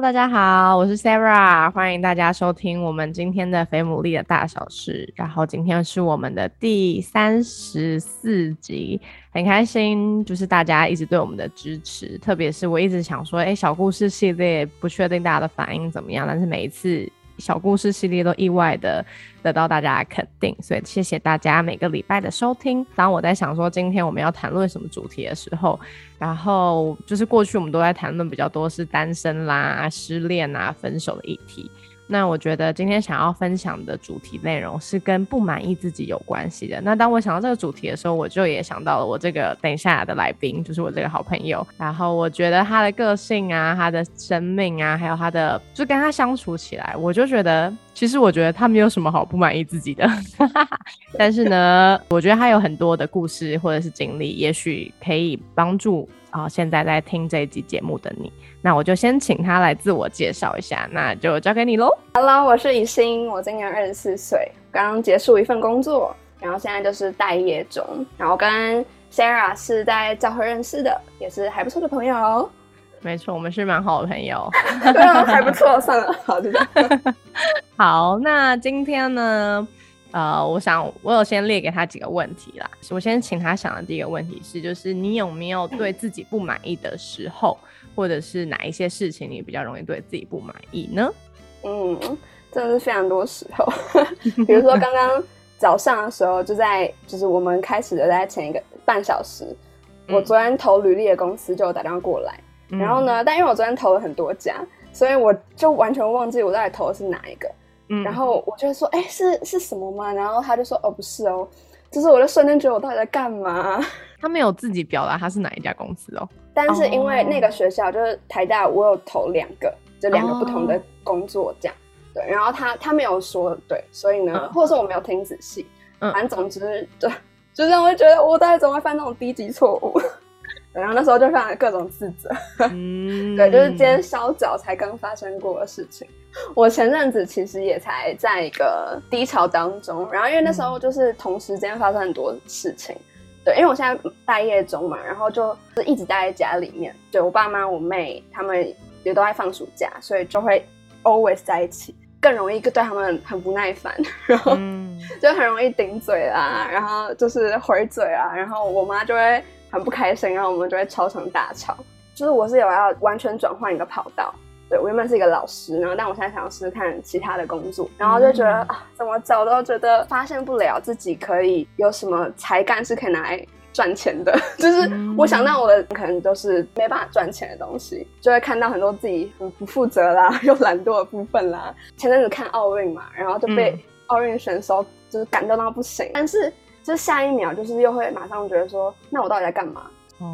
大家好，我是 Sarah，欢迎大家收听我们今天的《肥牡蛎的大小事》。然后今天是我们的第三十四集，很开心，就是大家一直对我们的支持，特别是我一直想说，哎，小故事系列不确定大家的反应怎么样，但是每一次。小故事系列都意外的得到大家的肯定，所以谢谢大家每个礼拜的收听。当我在想说今天我们要谈论什么主题的时候，然后就是过去我们都在谈论比较多是单身啦、失恋啊、分手的议题。那我觉得今天想要分享的主题内容是跟不满意自己有关系的。那当我想到这个主题的时候，我就也想到了我这个等一下的来宾，就是我这个好朋友。然后我觉得他的个性啊，他的生命啊，还有他的，就跟他相处起来，我就觉得，其实我觉得他没有什么好不满意自己的。但是呢，我觉得他有很多的故事或者是经历，也许可以帮助啊现在在听这一集节目的你。那我就先请他来自我介绍一下，那就交给你喽。Hello，我是以欣，我今年二十四岁，刚刚结束一份工作，然后现在就是待业中，然后跟 Sarah 是在教会认识的，也是还不错的朋友。没错，我们是蛮好的朋友。对啊，还不错，算了，好就这样。好，那今天呢，呃，我想我有先列给他几个问题啦。我先请他想的第一个问题是，就是你有没有对自己不满意的时候？或者是哪一些事情你比较容易对自己不满意呢？嗯，真的是非常多时候，比如说刚刚早上的时候，就在就是我们开始的在前一个半小时，我昨天投履历的公司就打电话过来，然后呢，但因为我昨天投了很多家，所以我就完全忘记我到底投的是哪一个。嗯，然后我就说，哎，是是什么吗？然后他就说，哦，不是哦，就是我就瞬间觉得我到底在干嘛？他没有自己表达他是哪一家公司哦。但是因为那个学校就是台大，我有投两个，就两个不同的工作这样，对。然后他他没有说对，所以呢，或者说我没有听仔细，反正总之就就让我觉得我到底怎么会犯那种低级错误？然后那时候就犯了各种自责，对，就是今天烧脚才刚发生过的事情。我前阵子其实也才在一个低潮当中，然后因为那时候就是同时间发生很多事情。对，因为我现在待业中嘛，然后就是一直待在家里面。对我爸妈、我妹他们也都在放暑假，所以就会 always 在一起，更容易对他们很不耐烦，然后就很容易顶嘴啦，然后就是回嘴啊，然后我妈就会很不开心，然后我们就会超成大吵。就是我是有要完全转换一个跑道。对，我原本是一个老师，然后但我现在想要试试看其他的工作，然后就觉得啊，怎么找都觉得发现不了自己可以有什么才干是可以拿来赚钱的，就是我想到我的可能都是没办法赚钱的东西，就会看到很多自己很不负责啦，又懒惰的部分啦。前阵子看奥运嘛，然后就被奥运选手就是感动到不行，但是就是下一秒就是又会马上觉得说，那我到底在干嘛？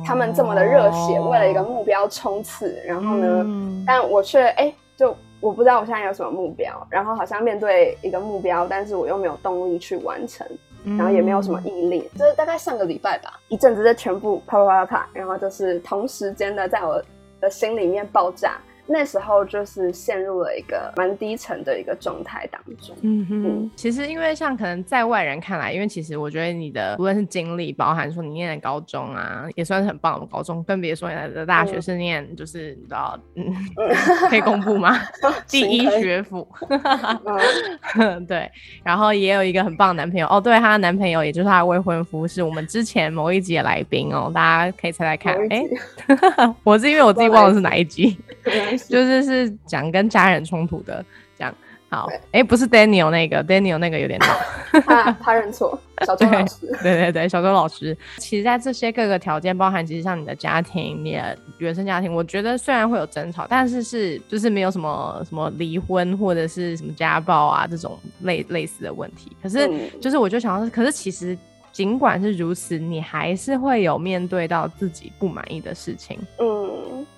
他们这么的热血，为了一个目标冲刺，然后呢，但我却哎，就我不知道我现在有什么目标，然后好像面对一个目标，但是我又没有动力去完成，然后也没有什么毅力。就是大概上个礼拜吧，一阵子就全部啪啪啪啪，然后就是同时间的在我的心里面爆炸。那时候就是陷入了一个蛮低沉的一个状态当中。嗯哼，其实因为像可能在外人看来，因为其实我觉得你的无论是经历，包含说你念的高中啊，也算是很棒的高中，更别说你的大学是念就是你知道，嗯，可以公布吗？第一学府。对，然后也有一个很棒的男朋友哦，对，她的男朋友也就是她的未婚夫，是我们之前某一集的来宾哦，大家可以猜猜看。哎，我是因为我自己忘了是哪一集。就是是讲跟家人冲突的，这样好。哎，不是 Daniel 那个，Daniel 那个有点闹，他他认错，小周老师。对对对，小周老师。其实，在这些各个条件，包含其实像你的家庭，你的原生家庭，我觉得虽然会有争吵，但是是就是没有什么什么离婚或者是什么家暴啊这种类类似的问题。可是，就是我就想到，可是其实。尽管是如此，你还是会有面对到自己不满意的事情。嗯，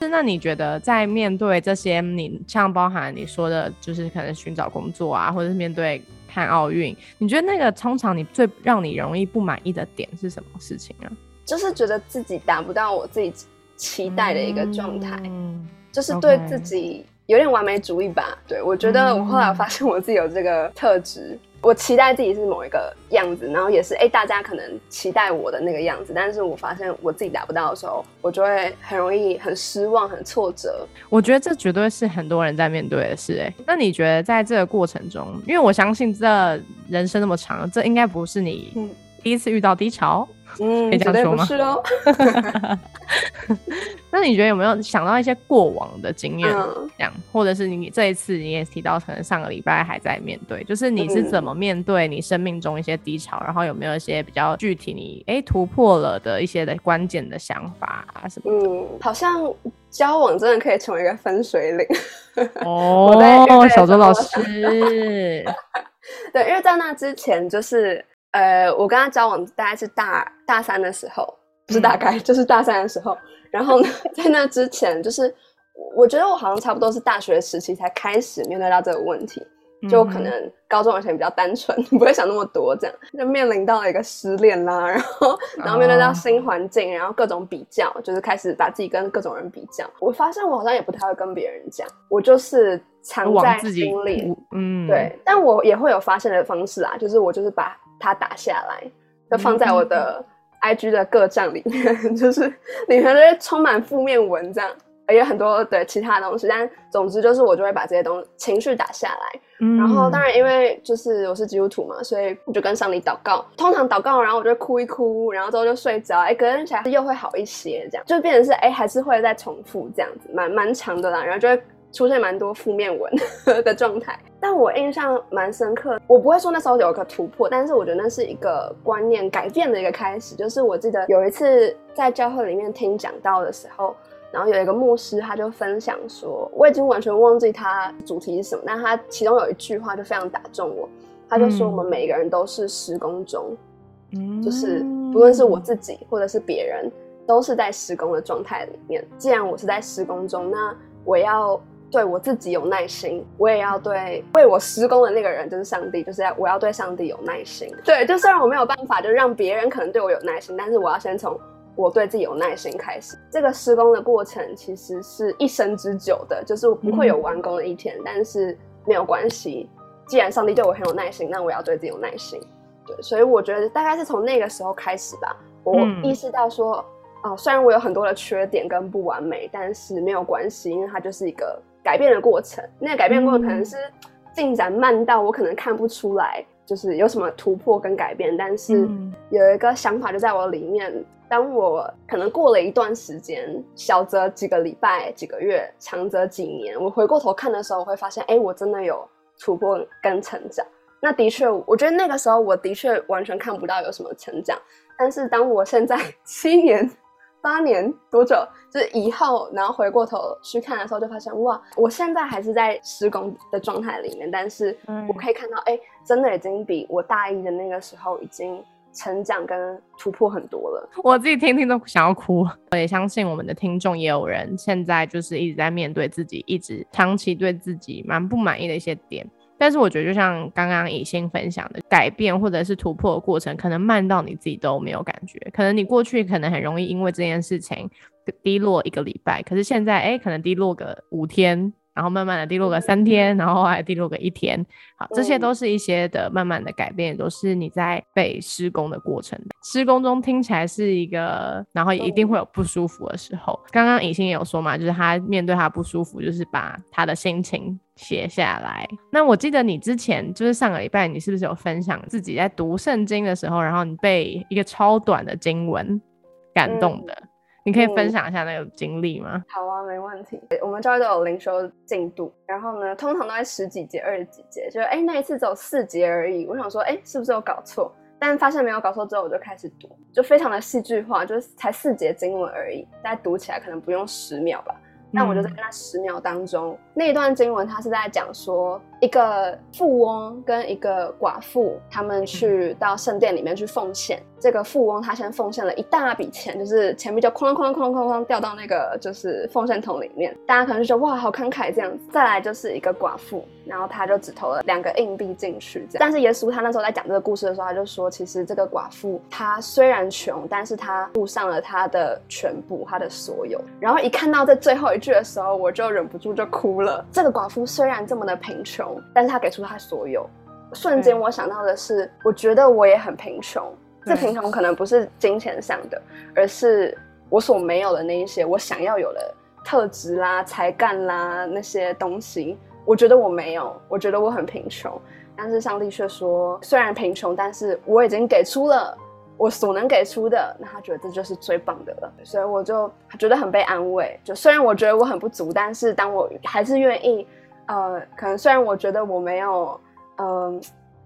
是那你觉得在面对这些，你像包含你说的，就是可能寻找工作啊，或者是面对看奥运，你觉得那个通常你最让你容易不满意的点是什么事情啊？就是觉得自己达不到我自己期待的一个状态，嗯就是对自己有点完美主义吧。对我觉得我后来发现我自己有这个特质。我期待自己是某一个样子，然后也是哎，大家可能期待我的那个样子，但是我发现我自己达不到的时候，我就会很容易很失望、很挫折。我觉得这绝对是很多人在面对的事。哎，那你觉得在这个过程中，因为我相信这人生那么长，这应该不是你第一次遇到低潮。嗯，可以这样说吗？是哦。那你觉得有没有想到一些过往的经验，这样，或者是你这一次你也提到，可能上个礼拜还在面对，就是你是怎么面对你生命中一些低潮，然后有没有一些比较具体你哎突破了的一些的关键的想法啊什么？嗯，好像交往真的可以成为一个分水岭。哦，小周老师。对，因为在那之前就是。呃，我跟他交往大概是大大三的时候，不是大概 就是大三的时候。然后呢，在那之前，就是我觉得我好像差不多是大学时期才开始面对到这个问题，就可能高中以前比较单纯，不会想那么多，这样就面临到了一个失恋啦，然后然后面对到新环境，然后各种比较，就是开始把自己跟各种人比较。我发现我好像也不太会跟别人讲，我就是藏在心里，嗯，对。但我也会有发现的方式啊，就是我就是把。它打下来，就放在我的 I G 的各站里面，就是里面都是充满负面文章，也有很多对其他东西。但总之就是我就会把这些东西情绪打下来。然后当然因为就是我是基督徒嘛，所以我就跟上帝祷告。通常祷告，然后我就哭一哭，然后之后就睡着。哎，隔天起来又会好一些，这样就变成是哎还是会再重复这样子，蛮蛮长的啦。然后就会。出现蛮多负面文 的状态，但我印象蛮深刻。我不会说那时候有个突破，但是我觉得那是一个观念改变的一个开始。就是我记得有一次在教会里面听讲道的时候，然后有一个牧师他就分享说，我已经完全忘记他主题是什么，但他其中有一句话就非常打中我。他就说我们每个人都是施工中，就是不论是我自己或者是别人，都是在施工的状态里面。既然我是在施工中，那我要。对我自己有耐心，我也要对为我施工的那个人，就是上帝，就是要我要对上帝有耐心。对，就虽然我没有办法，就让别人可能对我有耐心，但是我要先从我对自己有耐心开始。这个施工的过程其实是一生之久的，就是不会有完工的一天。但是没有关系，既然上帝对我很有耐心，那我要对自己有耐心。对，所以我觉得大概是从那个时候开始吧，我意识到说，哦，虽然我有很多的缺点跟不完美，但是没有关系，因为它就是一个。改变的过程，那个改变过程可能是进展慢到我可能看不出来，就是有什么突破跟改变。但是有一个想法就在我里面，当我可能过了一段时间，小则几个礼拜、几个月，长则几年，我回过头看的时候，我会发现，哎，我真的有突破跟成长。那的确，我觉得那个时候我的确完全看不到有什么成长。但是当我现在 七年。八年多久？就是以后，然后回过头去看的时候，就发现哇，我现在还是在施工的状态里面，但是我可以看到，哎，真的已经比我大一的那个时候已经成长跟突破很多了。我自己听听都想要哭。我也相信我们的听众也有人现在就是一直在面对自己，一直长期对自己蛮不满意的一些点。但是我觉得，就像刚刚以欣分享的，改变或者是突破的过程，可能慢到你自己都没有感觉。可能你过去可能很容易因为这件事情低落一个礼拜，可是现在哎，可能低落个五天。然后慢慢的低落个三天，然后还低落个一天，好，这些都是一些的慢慢的改变，都是你在被施工的过程。施工中听起来是一个，然后一定会有不舒服的时候。刚刚尹欣也有说嘛，就是他面对他不舒服，就是把他的心情写下来。那我记得你之前就是上个礼拜，你是不是有分享自己在读圣经的时候，然后你被一个超短的经文感动的？你可以分享一下那个经历吗？好啊，没问题。我们教育都有零修进度，然后呢，通常都在十几节、二十几节，就哎那一次只有四节而已。我想说，哎，是不是有搞错？但发现没有搞错之后，我就开始读，就非常的戏剧化，就是才四节经文而已，大家读起来可能不用十秒吧。那我就在那十秒当中，那一段经文它是在讲说，一个富翁跟一个寡妇，他们去到圣殿里面去奉献。这个富翁他先奉献了一大笔钱，就是钱币就哐哐哐哐哐掉到那个就是奉献桶里面。大家可能就觉得哇，好慷慨这样子。再来就是一个寡妇，然后他就只投了两个硬币进去。这样，但是耶稣他那时候在讲这个故事的时候，他就说，其实这个寡妇她虽然穷，但是她付上了她的全部，她的所有。然后一看到这最后一句的时候，我就忍不住就哭了。这个寡妇虽然这么的贫穷，但是他给出他所有。瞬间我想到的是，我觉得我也很贫穷。这贫穷可能不是金钱上的，而是我所没有的那一些我想要有的特质啦、才干啦那些东西。我觉得我没有，我觉得我很贫穷。但是上帝却说，虽然贫穷，但是我已经给出了我所能给出的。那他觉得这就是最棒的了，所以我就觉得很被安慰。就虽然我觉得我很不足，但是当我还是愿意，呃，可能虽然我觉得我没有，嗯。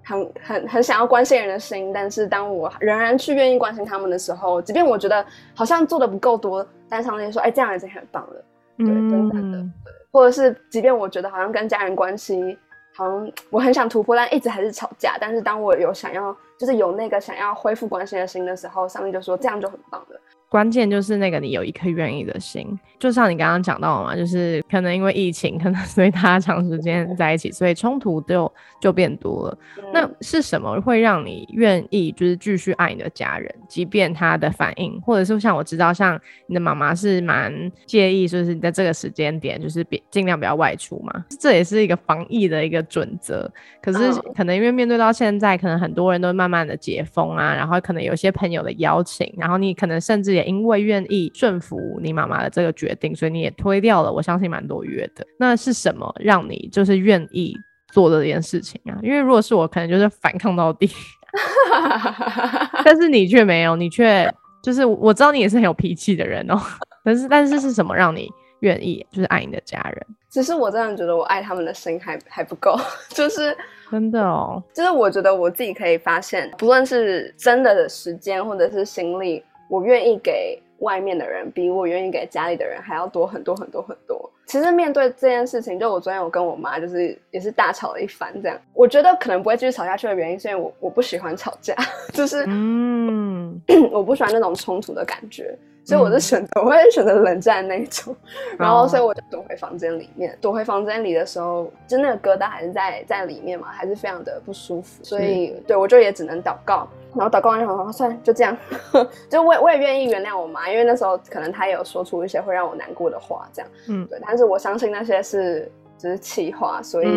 很很很想要关心人的心，但是当我仍然去愿意关心他们的时候，即便我觉得好像做的不够多，但上帝说：“哎，这样已经很棒了。”对，等等的，或者是即便我觉得好像跟家人关系好像我很想突破，但一直还是吵架。但是当我有想要，就是有那个想要恢复关心的心的时候，上帝就说：“这样就很棒了。”关键就是那个你有一颗愿意的心，就像你刚刚讲到嘛，就是可能因为疫情，可能 所以大家长时间在一起，所以冲突就就变多了。那是什么会让你愿意就是继续爱你的家人，即便他的反应，或者是像我知道，像你的妈妈是蛮介意，就是你在这个时间点就是别尽量不要外出嘛，这也是一个防疫的一个准则。可是可能因为面对到现在，可能很多人都慢慢的解封啊，然后可能有些朋友的邀请，然后你可能甚至也因为愿意顺服你妈妈的这个决定，所以你也推掉了。我相信蛮多约的。那是什么让你就是愿意做这件事情啊？因为如果是我，可能就是反抗到底。但是你却没有，你却就是我知道你也是很有脾气的人哦。但是但是是什么让你愿意就是爱你的家人？只是我真的觉得我爱他们的心还还不够，就是真的哦。就是我觉得我自己可以发现，不论是真的的时间或者是心力。我愿意给外面的人，比我愿意给家里的人还要多很多很多很多。其实面对这件事情，就我昨天我跟我妈就是也是大吵了一番，这样。我觉得可能不会继续吵下去的原因，是因为我我不喜欢吵架，就是嗯，我不喜欢那种冲突的感觉。所以我就选择，我会选择冷战那一种，然后所以我就躲回房间里面。躲回房间里的时候，就那个疙瘩还是在在里面嘛，还是非常的不舒服。所以对我就也只能祷告，然后祷告完之后，算了，就这样。就我我也愿意原谅我妈，因为那时候可能她也有说出一些会让我难过的话，这样。嗯，对。但是我相信那些是。只是气话，所以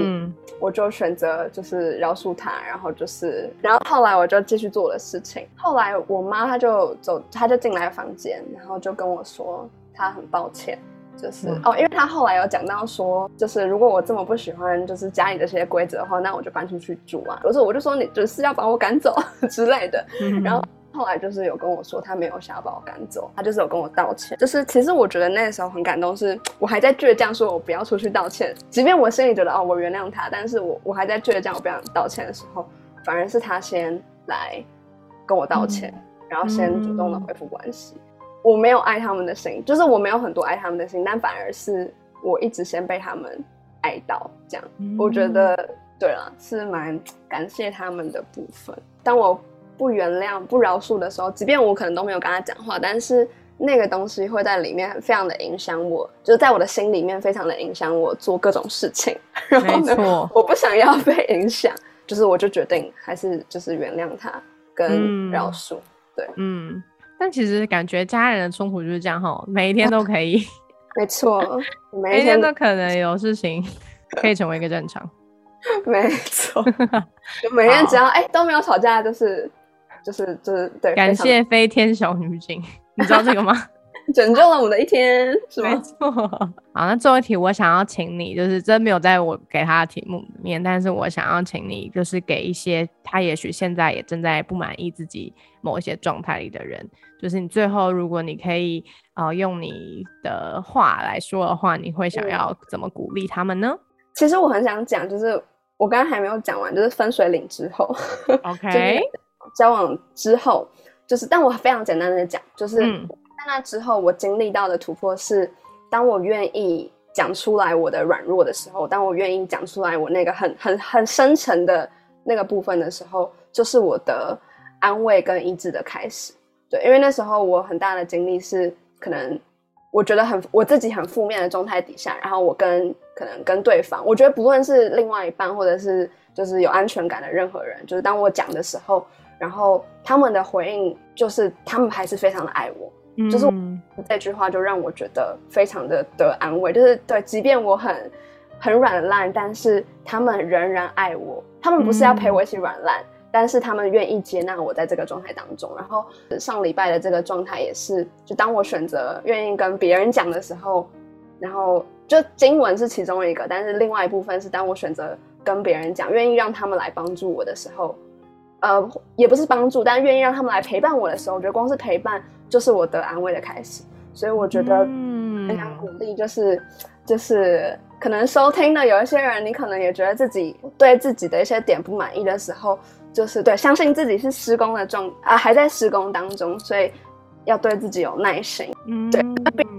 我就选择就是饶恕他，然后就是，然后后来我就继续做我的事情。后来我妈她就走，她就进来房间，然后就跟我说，她很抱歉，就是哦，因为她后来有讲到说，就是如果我这么不喜欢就是家里的这些规则的话，那我就搬出去住啊。有时候我就说你就是要把我赶走 之类的，然后。后来就是有跟我说，他没有想要把我赶走，他就是有跟我道歉。就是其实我觉得那个时候很感动，是我还在倔强说我不要出去道歉，即便我心里觉得哦我原谅他，但是我我还在倔强我不想道歉的时候，反而是他先来跟我道歉，然后先主动的恢复关系。我没有爱他们的心，就是我没有很多爱他们的心，但反而是我一直先被他们爱到这样。我觉得对了，是蛮感谢他们的部分。当我。不原谅、不饶恕的时候，即便我可能都没有跟他讲话，但是那个东西会在里面非常的影响我，就是在我的心里面非常的影响我做各种事情。然后呢，我不想要被影响，就是我就决定还是就是原谅他跟饶恕。对，嗯。但其实感觉家人的冲突就是这样哈，每一天都可以。没错，每一天都可能有事情可以成为一个正常。没错，就每天只要哎都没有吵架，就是。就是就是对，感谢飞天小女警，你知道这个吗？拯救了我的一天，是没错。好，那最后一题，我想要请你，就是真没有在我给他的题目里面，但是我想要请你，就是给一些他也许现在也正在不满意自己某一些状态里的人，就是你最后如果你可以呃用你的话来说的话，你会想要怎么鼓励他们呢？其实我很想讲，就是我刚刚还没有讲完，就是分水岭之后，OK。交往之后，就是，但我非常简单的讲，就是在那之后，我经历到的突破是，当我愿意讲出来我的软弱的时候，当我愿意讲出来我那个很很很深沉的那个部分的时候，就是我的安慰跟医治的开始。对，因为那时候我很大的经历是，可能我觉得很我自己很负面的状态底下，然后我跟可能跟对方，我觉得不论是另外一半或者是就是有安全感的任何人，就是当我讲的时候，然后他们的回应就是他们还是非常的爱我。就是这句话就让我觉得非常的得安慰，就是对，即便我很很软烂，但是他们仍然爱我。他们不是要陪我一起软烂，但是他们愿意接纳我在这个状态当中。然后上礼拜的这个状态也是，就当我选择愿意跟别人讲的时候，然后就经文是其中一个，但是另外一部分是当我选择跟别人讲，愿意让他们来帮助我的时候，呃，也不是帮助，但愿意让他们来陪伴我的时候，我觉得光是陪伴。就是我得安慰的开始，所以我觉得很想鼓励，就是就是可能收听的有一些人，你可能也觉得自己对自己的一些点不满意的时候，就是对，相信自己是施工的状啊，还在施工当中，所以要对自己有耐心。嗯，对，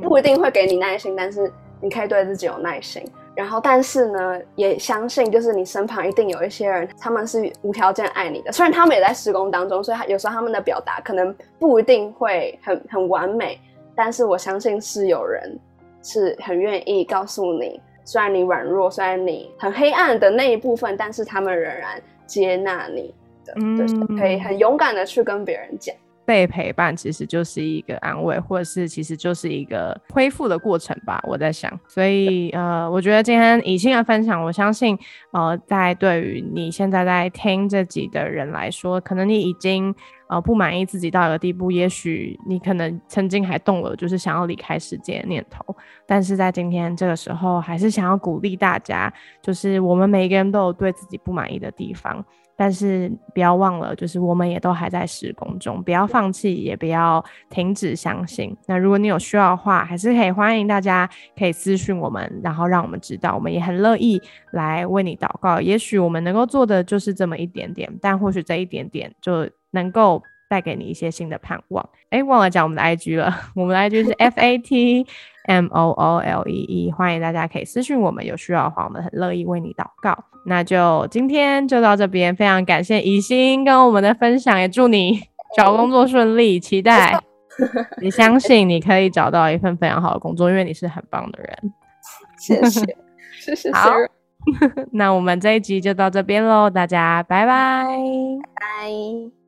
不一定会给你耐心，但是你可以对自己有耐心。然后，但是呢，也相信就是你身旁一定有一些人，他们是无条件爱你的。虽然他们也在施工当中，所以他有时候他们的表达可能不一定会很很完美，但是我相信是有人是很愿意告诉你，虽然你软弱，虽然你很黑暗的那一部分，但是他们仍然接纳你的，就是可以很勇敢的去跟别人讲。被陪伴其实就是一个安慰，或者是其实就是一个恢复的过程吧。我在想，所以呃，我觉得今天以心的分享，我相信呃，在对于你现在在听这集的人来说，可能你已经呃不满意自己到一个地步，也许你可能曾经还动了就是想要离开世界的念头，但是在今天这个时候，还是想要鼓励大家，就是我们每一个人都有对自己不满意的地方。但是不要忘了，就是我们也都还在施工中，不要放弃，也不要停止相信。那如果你有需要的话，还是可以欢迎大家可以私讯我们，然后让我们知道，我们也很乐意来为你祷告。也许我们能够做的就是这么一点点，但或许这一点点就能够带给你一些新的盼望。哎，忘了讲我们的 IG 了，我们的 IG 是 F A T M O O L E E，欢迎大家可以私讯我们，有需要的话，我们很乐意为你祷告。那就今天就到这边，非常感谢宜心跟我们的分享，也祝你 找工作顺利，期待你相信你可以找到一份非常好的工作，因为你是很棒的人。谢谢，谢谢。好，那我们这一集就到这边喽，大家拜拜，拜。